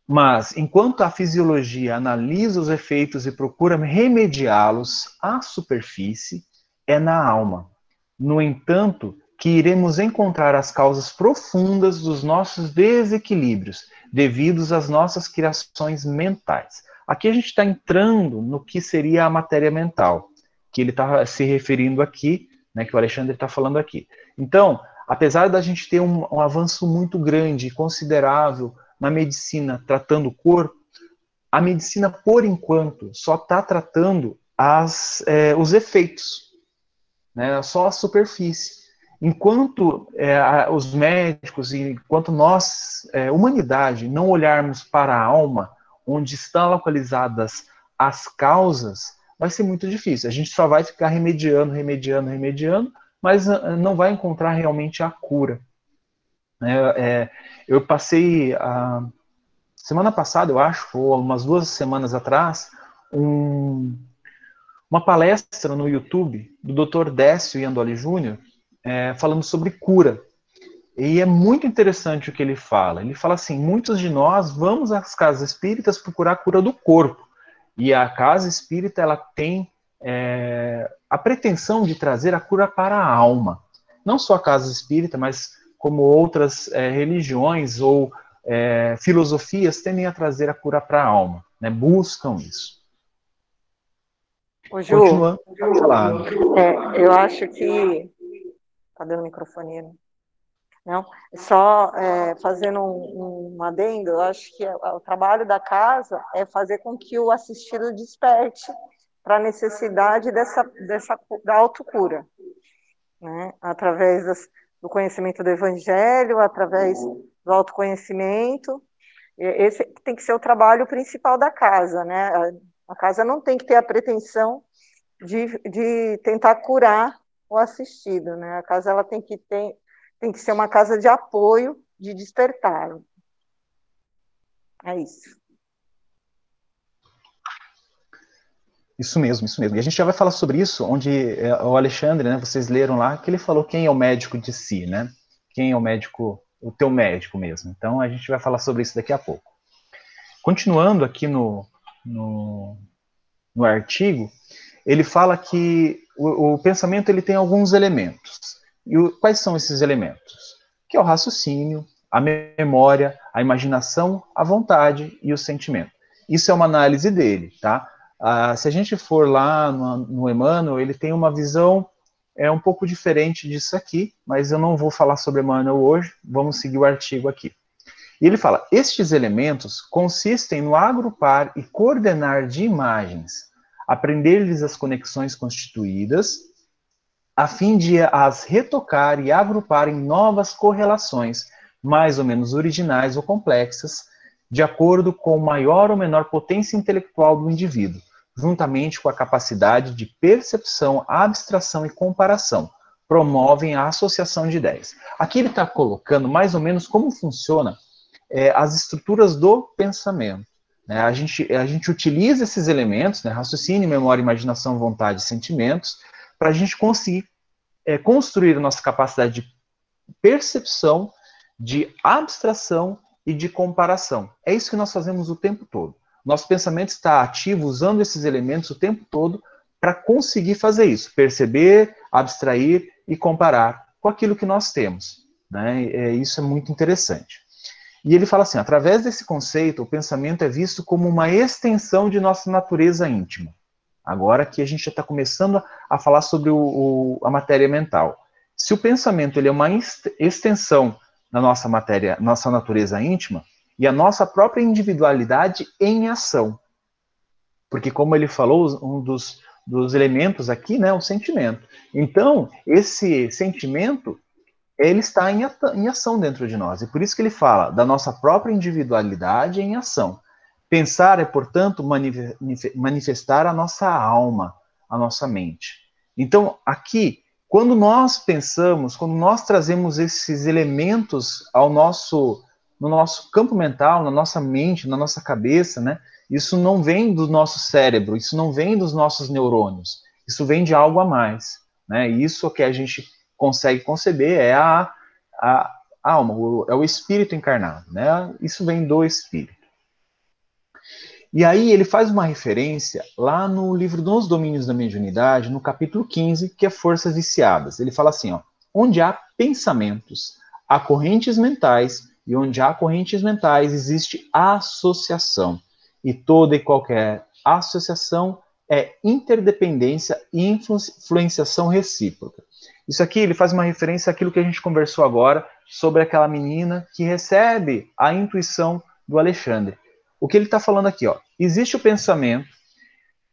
Mas, enquanto a fisiologia analisa os efeitos e procura remediá-los à superfície, é na alma. No entanto, que iremos encontrar as causas profundas dos nossos desequilíbrios, devidos às nossas criações mentais. Aqui a gente está entrando no que seria a matéria mental, que ele está se referindo aqui, né, que o Alexandre está falando aqui. Então, apesar da gente ter um, um avanço muito grande e considerável na medicina tratando o corpo, a medicina, por enquanto, só está tratando as, é, os efeitos, né, só a superfície. Enquanto é, os médicos, enquanto nós, é, humanidade, não olharmos para a alma, onde estão localizadas as causas, vai ser muito difícil. A gente só vai ficar remediando, remediando, remediando, mas ah, não vai encontrar realmente a cura. É, é, eu passei a semana passada, eu acho, ou umas duas semanas atrás, um, uma palestra no YouTube do Dr. Décio Iandoli Júnior, é, falando sobre cura. E é muito interessante o que ele fala. Ele fala assim: muitos de nós vamos às casas espíritas procurar a cura do corpo. E a casa espírita ela tem é, a pretensão de trazer a cura para a alma. Não só a casa espírita, mas como outras é, religiões ou é, filosofias tendem a trazer a cura para a alma, né? buscam isso. Ô, Ju, Continuando é, eu acho que Cadê o microfone? Não, só é, fazendo um, um adendo, eu acho que o trabalho da casa é fazer com que o assistido desperte para a necessidade dessa, dessa da autocura, né? através das, do conhecimento do evangelho, através do autoconhecimento. Esse tem que ser o trabalho principal da casa, né? A casa não tem que ter a pretensão de, de tentar curar o assistido, né? A casa ela tem que ter, tem que ser uma casa de apoio, de despertar. É isso. Isso mesmo, isso mesmo. E a gente já vai falar sobre isso, onde é, o Alexandre, né, vocês leram lá, que ele falou quem é o médico de si, né? Quem é o médico, o teu médico mesmo. Então a gente vai falar sobre isso daqui a pouco. Continuando aqui no, no, no artigo, ele fala que o, o, pensamento ele tem alguns elementos. E o, quais são esses elementos? Que é o raciocínio, a memória, a imaginação, a vontade e o sentimento. Isso é uma análise dele, tá? Ah, se a gente for lá no, no Emmanuel, ele tem uma visão é um pouco diferente disso aqui, mas eu não vou falar sobre Emmanuel hoje, vamos seguir o artigo aqui. E ele fala: estes elementos consistem no agrupar e coordenar de imagens, aprender-lhes as conexões constituídas, a fim de as retocar e agrupar em novas correlações, mais ou menos originais ou complexas, de acordo com maior ou menor potência intelectual do indivíduo juntamente com a capacidade de percepção, abstração e comparação, promovem a associação de ideias. Aqui ele está colocando mais ou menos como funciona é, as estruturas do pensamento. Né? A, gente, a gente utiliza esses elementos, né, raciocínio, memória, imaginação, vontade e sentimentos, para a gente conseguir é, construir a nossa capacidade de percepção, de abstração e de comparação. É isso que nós fazemos o tempo todo. Nosso pensamento está ativo usando esses elementos o tempo todo para conseguir fazer isso, perceber, abstrair e comparar com aquilo que nós temos. Né? É, isso é muito interessante. E ele fala assim: através desse conceito, o pensamento é visto como uma extensão de nossa natureza íntima. Agora que a gente já está começando a falar sobre o, o, a matéria mental. Se o pensamento ele é uma extensão da nossa matéria, nossa natureza íntima, e a nossa própria individualidade em ação. Porque, como ele falou, um dos, dos elementos aqui né, é o sentimento. Então, esse sentimento, ele está em, em ação dentro de nós. E por isso que ele fala da nossa própria individualidade em ação. Pensar é, portanto, manifestar a nossa alma, a nossa mente. Então, aqui, quando nós pensamos, quando nós trazemos esses elementos ao nosso no nosso campo mental, na nossa mente, na nossa cabeça, né? Isso não vem do nosso cérebro, isso não vem dos nossos neurônios, isso vem de algo a mais, né? Isso que a gente consegue conceber é a, a alma, é o espírito encarnado, né? Isso vem do espírito. E aí ele faz uma referência lá no livro Nos Domínios da Mediunidade, no capítulo 15, que é Forças Viciadas. Ele fala assim, ó, onde há pensamentos, há correntes mentais e onde há correntes mentais existe associação. E toda e qualquer associação é interdependência e influenciação recíproca. Isso aqui ele faz uma referência àquilo que a gente conversou agora sobre aquela menina que recebe a intuição do Alexandre. O que ele está falando aqui, ó, existe o pensamento,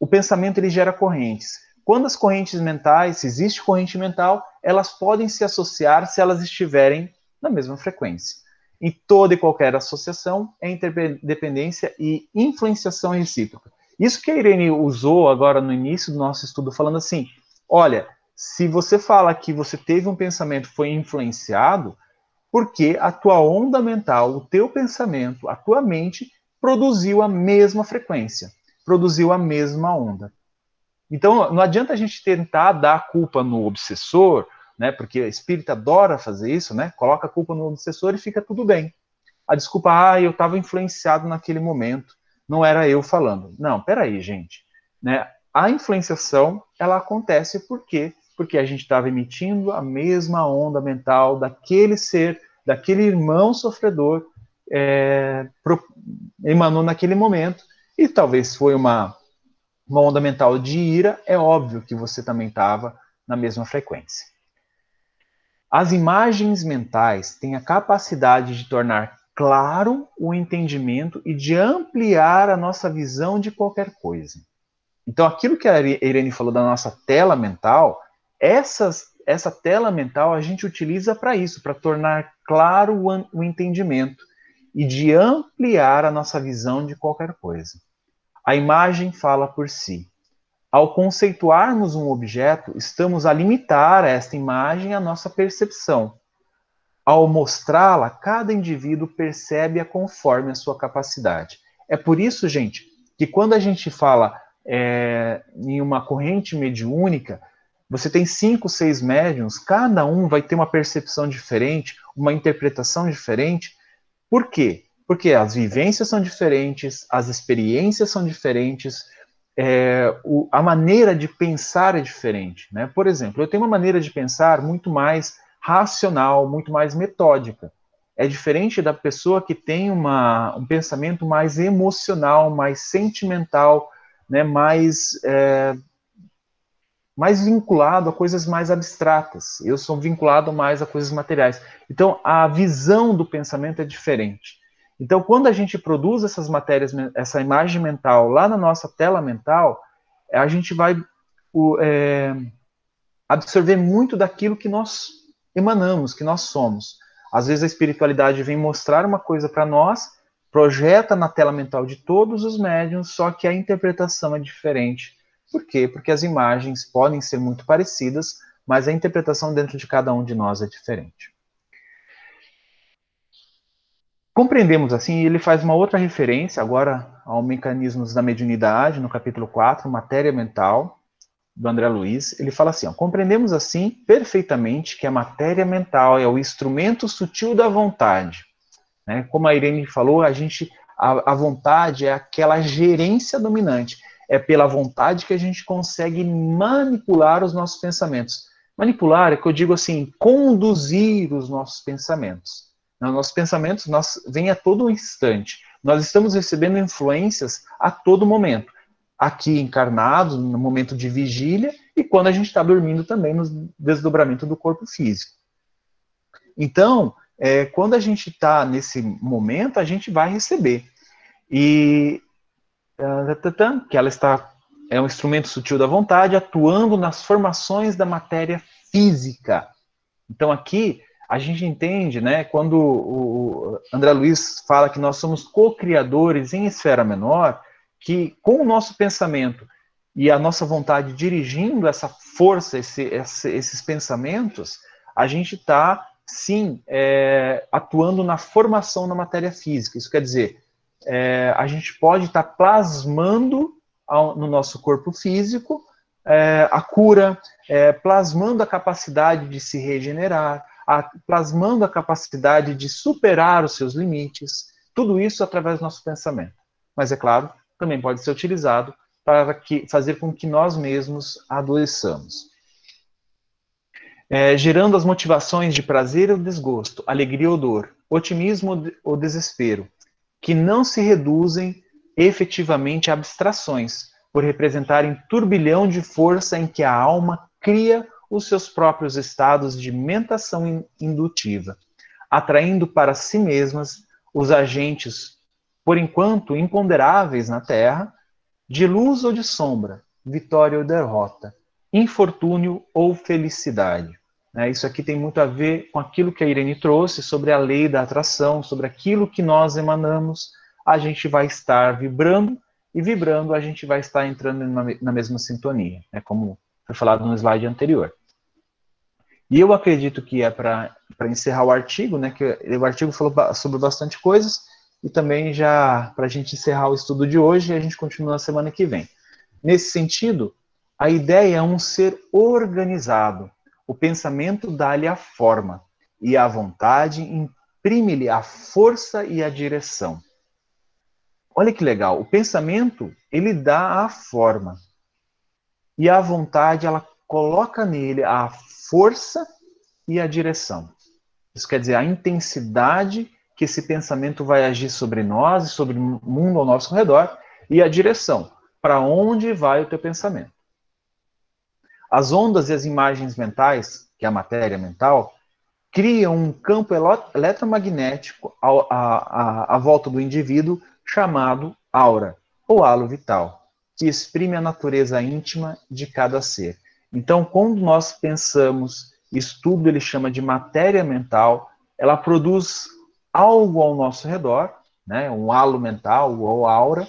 o pensamento ele gera correntes. Quando as correntes mentais, se existe corrente mental, elas podem se associar se elas estiverem na mesma frequência. E toda e qualquer associação é interdependência e influenciação recíproca. Isso que a Irene usou agora no início do nosso estudo, falando assim: olha, se você fala que você teve um pensamento foi influenciado, porque a tua onda mental, o teu pensamento, a tua mente produziu a mesma frequência, produziu a mesma onda. Então, não adianta a gente tentar dar a culpa no obsessor né? Porque a espírita adora fazer isso, né? Coloca a culpa no obsessor e fica tudo bem. A desculpa, ah, eu estava influenciado naquele momento, não era eu falando. Não, peraí, gente. Né? A influenciação, ela acontece por quê? Porque a gente estava emitindo a mesma onda mental daquele ser, daquele irmão sofredor, é, pro, emanou naquele momento, e talvez foi uma, uma onda mental de ira, é óbvio que você também estava na mesma frequência. As imagens mentais têm a capacidade de tornar claro o entendimento e de ampliar a nossa visão de qualquer coisa. Então, aquilo que a Irene falou da nossa tela mental, essas, essa tela mental a gente utiliza para isso, para tornar claro o, o entendimento e de ampliar a nossa visão de qualquer coisa. A imagem fala por si. Ao conceituarmos um objeto, estamos a limitar esta imagem à nossa percepção. Ao mostrá-la, cada indivíduo percebe-a conforme a sua capacidade. É por isso, gente, que quando a gente fala é, em uma corrente mediúnica, você tem cinco, seis médiums, cada um vai ter uma percepção diferente, uma interpretação diferente. Por quê? Porque as vivências são diferentes, as experiências são diferentes, é, o, a maneira de pensar é diferente. Né? Por exemplo, eu tenho uma maneira de pensar muito mais racional, muito mais metódica. É diferente da pessoa que tem uma, um pensamento mais emocional, mais sentimental, né, mais é, mais vinculado a coisas mais abstratas. Eu sou vinculado mais a coisas materiais. Então, a visão do pensamento é diferente. Então, quando a gente produz essas matérias, essa imagem mental lá na nossa tela mental, a gente vai o, é, absorver muito daquilo que nós emanamos, que nós somos. Às vezes a espiritualidade vem mostrar uma coisa para nós, projeta na tela mental de todos os médiums, só que a interpretação é diferente por quê? Porque as imagens podem ser muito parecidas, mas a interpretação dentro de cada um de nós é diferente. Compreendemos assim, ele faz uma outra referência agora ao mecanismos da mediunidade, no capítulo 4, matéria mental, do André Luiz. Ele fala assim: ó, compreendemos assim perfeitamente que a matéria mental é o instrumento sutil da vontade. Né? Como a Irene falou, a gente a, a vontade é aquela gerência dominante é pela vontade que a gente consegue manipular os nossos pensamentos. Manipular é que eu digo assim, conduzir os nossos pensamentos. Os nossos pensamentos nós, vêm a todo instante. Nós estamos recebendo influências a todo momento. Aqui encarnados, no momento de vigília, e quando a gente está dormindo também no desdobramento do corpo físico. Então, é, quando a gente está nesse momento, a gente vai receber. E que ela está é um instrumento sutil da vontade atuando nas formações da matéria física. Então aqui a gente entende, né, quando o André Luiz fala que nós somos co-criadores em esfera menor, que com o nosso pensamento e a nossa vontade dirigindo essa força, esse, esse, esses pensamentos, a gente está, sim, é, atuando na formação da matéria física. Isso quer dizer, é, a gente pode estar tá plasmando ao, no nosso corpo físico é, a cura, é, plasmando a capacidade de se regenerar, plasmando a capacidade de superar os seus limites, tudo isso através do nosso pensamento. Mas, é claro, também pode ser utilizado para que, fazer com que nós mesmos adoeçamos. É, gerando as motivações de prazer ou desgosto, alegria ou dor, otimismo ou desespero, que não se reduzem efetivamente a abstrações, por representarem turbilhão de força em que a alma cria os seus próprios estados de mentação indutiva, atraindo para si mesmas os agentes, por enquanto imponderáveis na Terra, de luz ou de sombra, vitória ou derrota, infortúnio ou felicidade. Né? Isso aqui tem muito a ver com aquilo que a Irene trouxe sobre a lei da atração, sobre aquilo que nós emanamos, a gente vai estar vibrando, e vibrando a gente vai estar entrando na mesma sintonia, né? como foi falado no slide anterior. E eu acredito que é para encerrar o artigo, né, que o artigo falou sobre bastante coisas, e também já para a gente encerrar o estudo de hoje, a gente continua na semana que vem. Nesse sentido, a ideia é um ser organizado, o pensamento dá-lhe a forma, e a vontade imprime-lhe a força e a direção. Olha que legal, o pensamento, ele dá a forma. E a vontade, ela coloca nele a força e a direção. Isso quer dizer, a intensidade que esse pensamento vai agir sobre nós e sobre o mundo ao nosso redor e a direção. Para onde vai o teu pensamento? As ondas e as imagens mentais, que é a matéria mental, criam um campo eletromagnético à, volta do indivíduo chamado aura, ou halo vital, que exprime a natureza íntima de cada ser. Então, quando nós pensamos, estudo ele chama de matéria mental, ela produz algo ao nosso redor, né, um halo mental ou aura,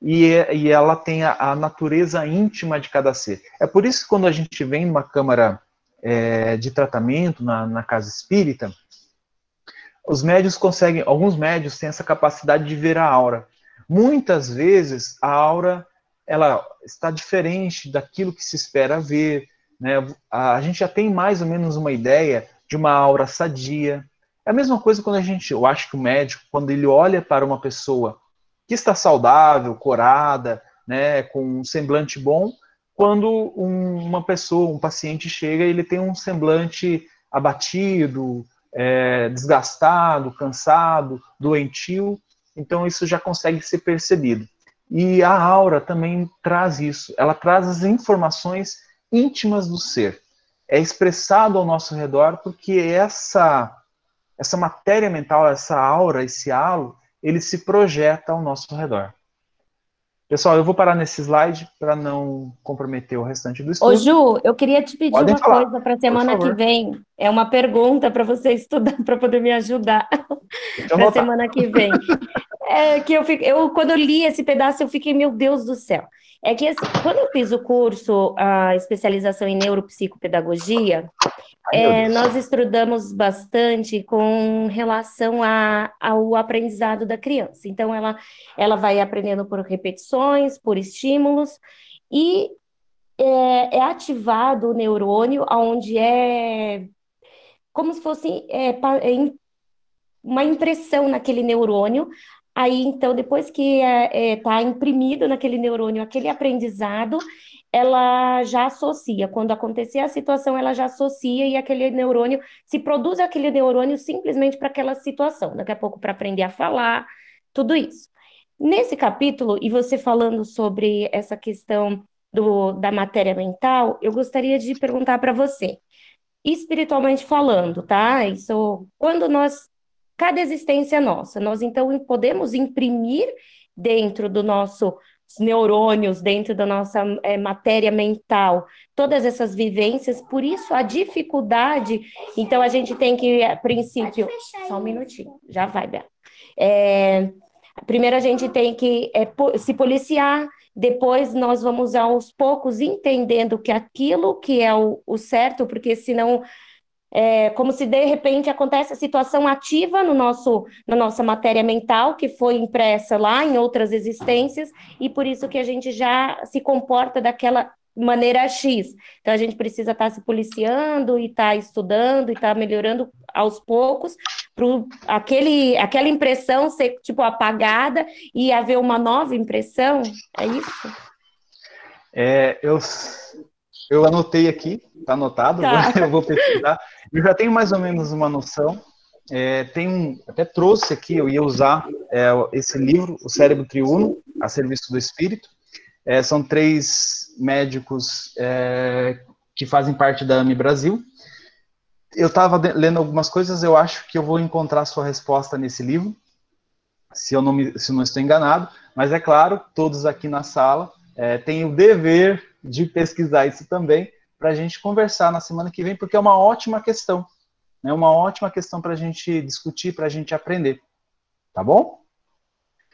e, e ela tem a, a, natureza íntima de cada ser. É por isso que quando a gente vem numa câmara é, de tratamento na, na casa espírita, os médios conseguem, alguns médios têm essa capacidade de ver a aura. Muitas vezes a aura ela está diferente daquilo que se espera ver, né? A gente já tem mais ou menos uma ideia de uma aura sadia. É a mesma coisa quando a gente, eu acho que o médico, quando ele olha para uma pessoa que está saudável, corada, né, com um semblante bom, quando um, uma pessoa, um paciente chega ele tem um semblante abatido, é, desgastado, cansado, doentio, então isso já consegue ser percebido. E a aura também traz isso, ela traz as informações íntimas do ser. É expressado ao nosso redor porque essa essa matéria mental, essa aura, esse halo, ele se projeta ao nosso redor. Pessoal, eu vou parar nesse slide para não comprometer o restante do estudo. Ô, Ju, eu queria te pedir Podem uma falar, coisa para a semana que vem. É uma pergunta para você estudar, para poder me ajudar para semana que vem. É que eu, fico, eu, quando eu li esse pedaço, eu fiquei, meu Deus do céu. É que assim, quando eu fiz o curso, a especialização em neuropsicopedagogia, é, nós estudamos bastante com relação a, ao aprendizado da criança. Então, ela, ela vai aprendendo por repetições, por estímulos, e é, é ativado o neurônio, onde é como se fosse é, é uma impressão naquele neurônio, Aí, então, depois que está é, é, tá imprimido naquele neurônio aquele aprendizado, ela já associa. Quando acontecer a situação, ela já associa e aquele neurônio se produz aquele neurônio simplesmente para aquela situação. Daqui a pouco para aprender a falar, tudo isso. Nesse capítulo, e você falando sobre essa questão do, da matéria mental, eu gostaria de perguntar para você, espiritualmente falando, tá? Isso, quando nós cada existência nossa. Nós então podemos imprimir dentro do nosso neurônios, dentro da nossa é, matéria mental, todas essas vivências, por isso a dificuldade. Então a gente tem que, a princípio, só um minutinho, já vai, Bela. É, primeiro a gente tem que é, se policiar, depois nós vamos aos poucos entendendo que aquilo que é o, o certo, porque senão é como se de repente acontece a situação ativa no nosso, na nossa matéria mental, que foi impressa lá em outras existências, e por isso que a gente já se comporta daquela maneira X. Então a gente precisa estar tá se policiando e estar tá estudando e estar tá melhorando aos poucos para aquele aquela impressão ser tipo apagada e haver uma nova impressão. É isso? É, eu eu anotei aqui, está anotado, tá. eu vou pesquisar. Eu já tenho mais ou menos uma noção. É, tem um, até trouxe aqui, eu ia usar é, esse livro, O Cérebro Triuno, a serviço do Espírito. É, são três médicos é, que fazem parte da AMI Brasil. Eu estava lendo algumas coisas, eu acho que eu vou encontrar sua resposta nesse livro, se eu não, me, se não estou enganado. Mas é claro, todos aqui na sala é, têm o dever de pesquisar isso também, para a gente conversar na semana que vem, porque é uma ótima questão. É né? uma ótima questão para a gente discutir, para a gente aprender. Tá bom?